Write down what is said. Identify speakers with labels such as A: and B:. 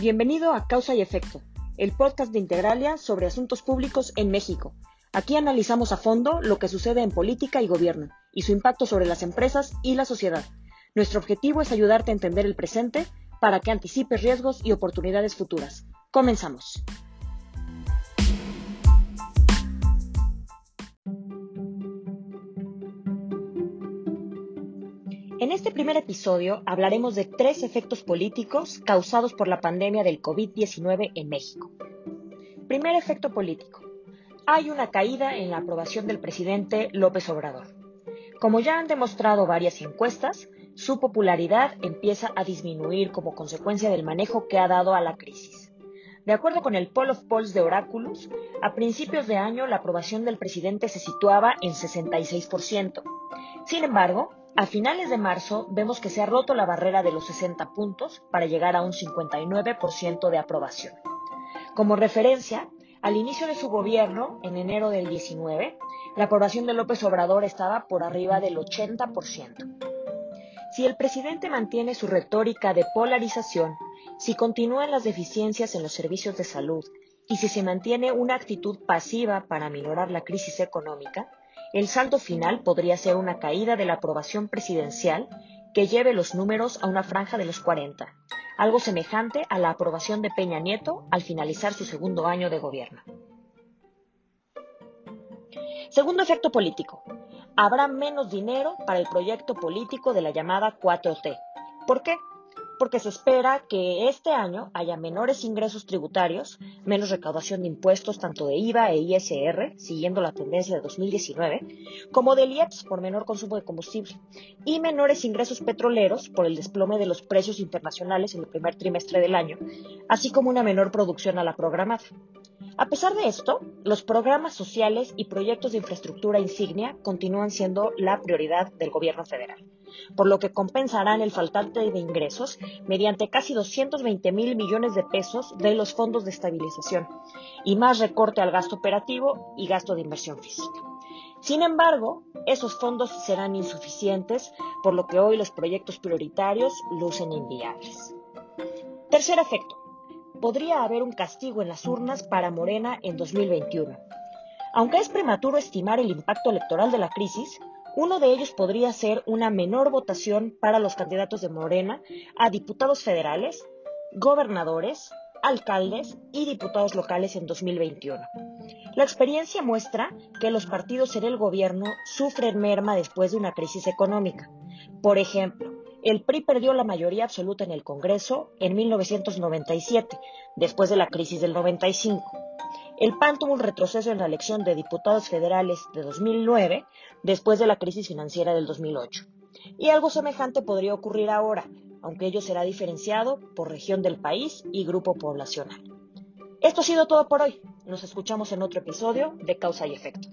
A: Bienvenido a Causa y Efecto, el podcast de Integralia sobre asuntos públicos en México. Aquí analizamos a fondo lo que sucede en política y gobierno y su impacto sobre las empresas y la sociedad. Nuestro objetivo es ayudarte a entender el presente para que anticipes riesgos y oportunidades futuras. Comenzamos. En este primer episodio hablaremos de tres efectos políticos causados por la pandemia del COVID-19 en México. Primer efecto político. Hay una caída en la aprobación del presidente López Obrador. Como ya han demostrado varias encuestas, su popularidad empieza a disminuir como consecuencia del manejo que ha dado a la crisis. De acuerdo con el Poll of Polls de Oráculos, a principios de año la aprobación del presidente se situaba en 66%. Sin embargo, a finales de marzo vemos que se ha roto la barrera de los 60 puntos para llegar a un 59% de aprobación. Como referencia, al inicio de su gobierno, en enero del 19, la aprobación de López Obrador estaba por arriba del 80%. Si el presidente mantiene su retórica de polarización, si continúan las deficiencias en los servicios de salud y si se mantiene una actitud pasiva para minorar la crisis económica, el saldo final podría ser una caída de la aprobación presidencial que lleve los números a una franja de los 40, algo semejante a la aprobación de Peña Nieto al finalizar su segundo año de gobierno. Segundo efecto político. Habrá menos dinero para el proyecto político de la llamada 4T. ¿Por qué? Porque se espera que este año haya menores ingresos tributarios, menos recaudación de impuestos tanto de IVA e ISR, siguiendo la tendencia de 2019, como del IEPS por menor consumo de combustible, y menores ingresos petroleros por el desplome de los precios internacionales en el primer trimestre del año, así como una menor producción a la programada. A pesar de esto, los programas sociales y proyectos de infraestructura insignia continúan siendo la prioridad del gobierno federal por lo que compensarán el faltante de ingresos mediante casi 220 mil millones de pesos de los fondos de estabilización y más recorte al gasto operativo y gasto de inversión física. Sin embargo, esos fondos serán insuficientes, por lo que hoy los proyectos prioritarios lucen inviables. Tercer efecto. Podría haber un castigo en las urnas para Morena en 2021. Aunque es prematuro estimar el impacto electoral de la crisis, uno de ellos podría ser una menor votación para los candidatos de Morena a diputados federales, gobernadores, alcaldes y diputados locales en 2021. La experiencia muestra que los partidos en el gobierno sufren merma después de una crisis económica. Por ejemplo, el PRI perdió la mayoría absoluta en el Congreso en 1997, después de la crisis del 95. El PAN tuvo un retroceso en la elección de diputados federales de 2009 después de la crisis financiera del 2008. Y algo semejante podría ocurrir ahora, aunque ello será diferenciado por región del país y grupo poblacional. Esto ha sido todo por hoy. Nos escuchamos en otro episodio de Causa y Efecto.